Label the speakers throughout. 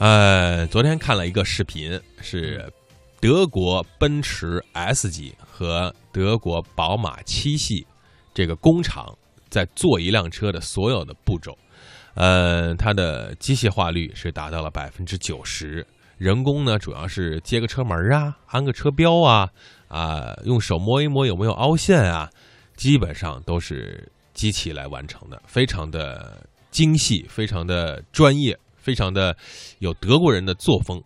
Speaker 1: 呃，昨天看了一个视频，是德国奔驰 S 级和德国宝马七系这个工厂在做一辆车的所有的步骤。呃，它的机械化率是达到了百分之九十，人工呢主要是接个车门啊，安个车标啊，啊，用手摸一摸有没有凹陷啊，基本上都是机器来完成的，非常的精细，非常的专业。非常的有德国人的作风，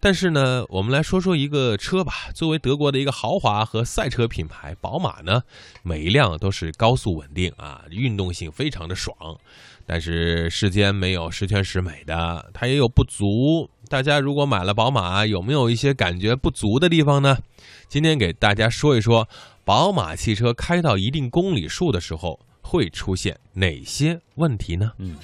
Speaker 1: 但是呢，我们来说说一个车吧。作为德国的一个豪华和赛车品牌，宝马呢，每一辆都是高速稳定啊，运动性非常的爽。但是世间没有十全十美的，它也有不足。大家如果买了宝马，有没有一些感觉不足的地方呢？今天给大家说一说，宝马汽车开到一定公里数的时候会出现哪些问题呢？
Speaker 2: 嗯。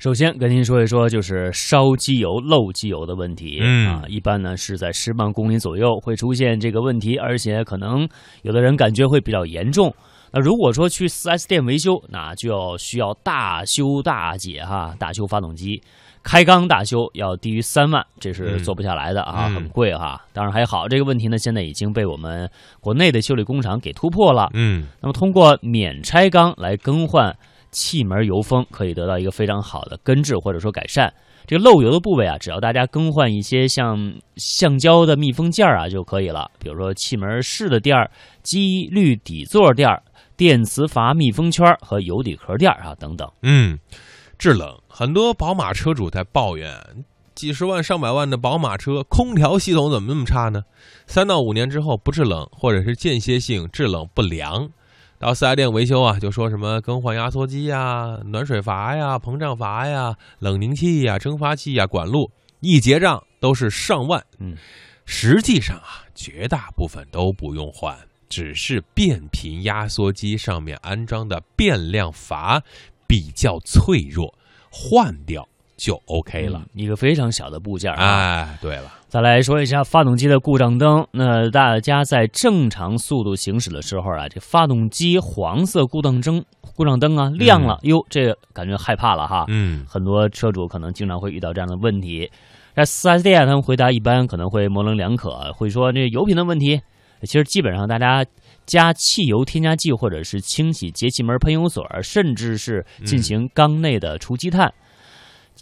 Speaker 2: 首先跟您说一说，就是烧机油漏机油的问题啊，一般呢是在十万公里左右会出现这个问题，而且可能有的人感觉会比较严重。那如果说去 4S 店维修，那就要需要大修大解哈，大修发动机，开缸大修要低于三万，这是做不下来的啊，很贵哈。当然还好，这个问题呢现在已经被我们国内的修理工厂给突破了。
Speaker 1: 嗯，
Speaker 2: 那么通过免拆缸来更换。气门油封可以得到一个非常好的根治或者说改善。这个漏油的部位啊，只要大家更换一些像橡胶的密封件啊就可以了。比如说气门室的垫儿、机滤底座垫儿、电磁阀密封圈和油底壳垫儿啊等等。
Speaker 1: 嗯，制冷，很多宝马车主在抱怨，几十万上百万的宝马车空调系统怎么那么差呢？三到五年之后不制冷，或者是间歇性制冷不良。到四 S 店维修啊，就说什么更换压缩机呀、暖水阀呀、膨胀阀呀、冷凝器呀、蒸发器呀、管路，一结账都是上万。
Speaker 2: 嗯，
Speaker 1: 实际上啊，绝大部分都不用换，只是变频压缩机上面安装的变量阀比较脆弱，换掉。就 OK 了，
Speaker 2: 一个非常小的部件。
Speaker 1: 哎，对了，
Speaker 2: 再来说一下发动机的故障灯。那大家在正常速度行驶的时候啊，这发动机黄色故障灯故障灯啊亮了，哟，这感觉害怕了哈。
Speaker 1: 嗯，
Speaker 2: 很多车主可能经常会遇到这样的问题。在四 S 店，他们回答一般可能会模棱两可，会说这油品的问题。其实基本上大家加汽油添加剂，或者是清洗节气门喷油嘴，甚至是进行缸内的除积碳。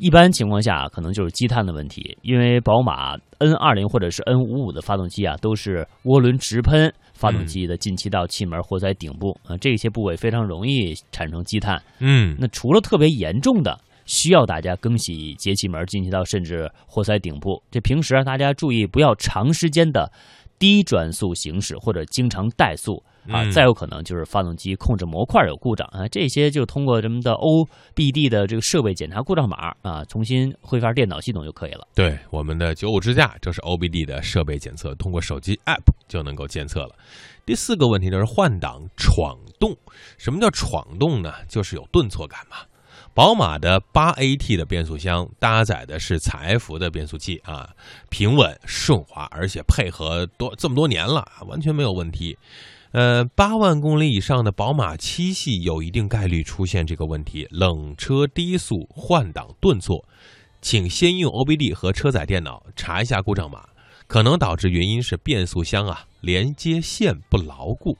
Speaker 2: 一般情况下，可能就是积碳的问题，因为宝马 N 二零或者是 N 五五的发动机啊，都是涡轮直喷发动机的进气道、气门、活塞顶部啊，这些部位非常容易产生积碳。
Speaker 1: 嗯，
Speaker 2: 那除了特别严重的，需要大家更洗节气门、进气道，甚至活塞顶部。这平时啊大家注意不要长时间的低转速行驶，或者经常怠速。啊，再有可能就是发动机控制模块有故障啊，这些就通过咱们的 OBD 的这个设备检查故障码啊，重新恢发电脑系统就可以了。
Speaker 1: 对，我们的九五支架就是 OBD 的设备检测，通过手机 App 就能够监测了。第四个问题就是换挡闯动，什么叫闯动呢？就是有顿挫感嘛。宝马的八 AT 的变速箱搭载的是采埃孚的变速器啊，平稳顺滑，而且配合多这么多年了，完全没有问题。呃，八万公里以上的宝马七系有一定概率出现这个问题，冷车低速换挡顿挫，请先用 OBD 和车载电脑查一下故障码，可能导致原因是变速箱啊连接线不牢固，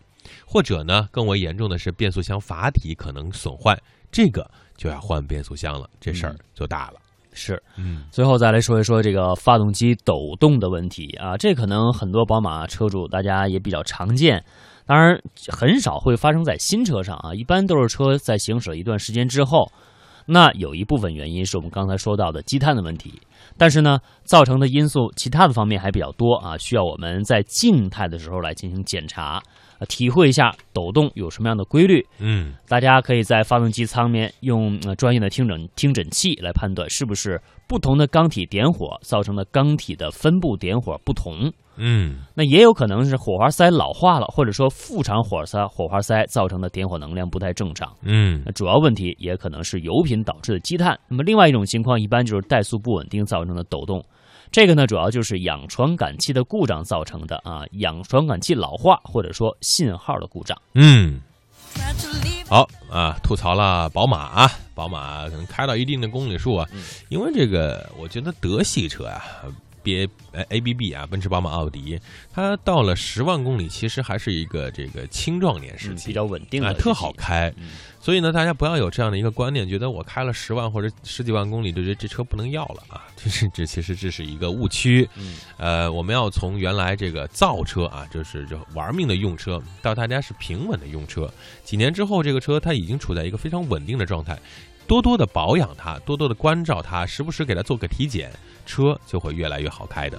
Speaker 1: 或者呢更为严重的是变速箱阀体可能损坏，这个就要换变速箱了，这事儿就大了。
Speaker 2: 是，
Speaker 1: 嗯，
Speaker 2: 最后再来说一说这个发动机抖动的问题啊，这可能很多宝马车主大家也比较常见。当然，很少会发生在新车上啊，一般都是车在行驶一段时间之后，那有一部分原因是我们刚才说到的积碳的问题，但是呢，造成的因素其他的方面还比较多啊，需要我们在静态的时候来进行检查。体会一下抖动有什么样的规律？
Speaker 1: 嗯，
Speaker 2: 大家可以在发动机舱面用专业的听诊听诊器来判断是不是不同的缸体点火造成的缸体的分布点火不同。
Speaker 1: 嗯，
Speaker 2: 那也有可能是火花塞老化了，或者说副厂火塞火花塞造成的点火能量不太正常。
Speaker 1: 嗯，
Speaker 2: 那主要问题也可能是油品导致的积碳。那么另外一种情况，一般就是怠速不稳定造成的抖动。这个呢，主要就是氧传感器的故障造成的啊，氧传感器老化或者说信号的故障。
Speaker 1: 嗯。好啊，吐槽了宝马啊，宝马可能开到一定的公里数啊，因为这个，我觉得德系车啊。别 A B B 啊，奔驰、宝马、奥迪，它到了十万公里，其实还是一个这个青壮年时期，
Speaker 2: 比较稳定
Speaker 1: 啊，特好开。所以呢，大家不要有这样的一个观念，觉得我开了十万或者十几万公里，就觉得这车不能要了啊。这是这其实这是一个误区。呃，我们要从原来这个造车啊，就是就玩命的用车，到大家是平稳的用车。几年之后，这个车它已经处在一个非常稳定的状态。多多的保养它，多多的关照它，时不时给它做个体检，车就会越来越好开的。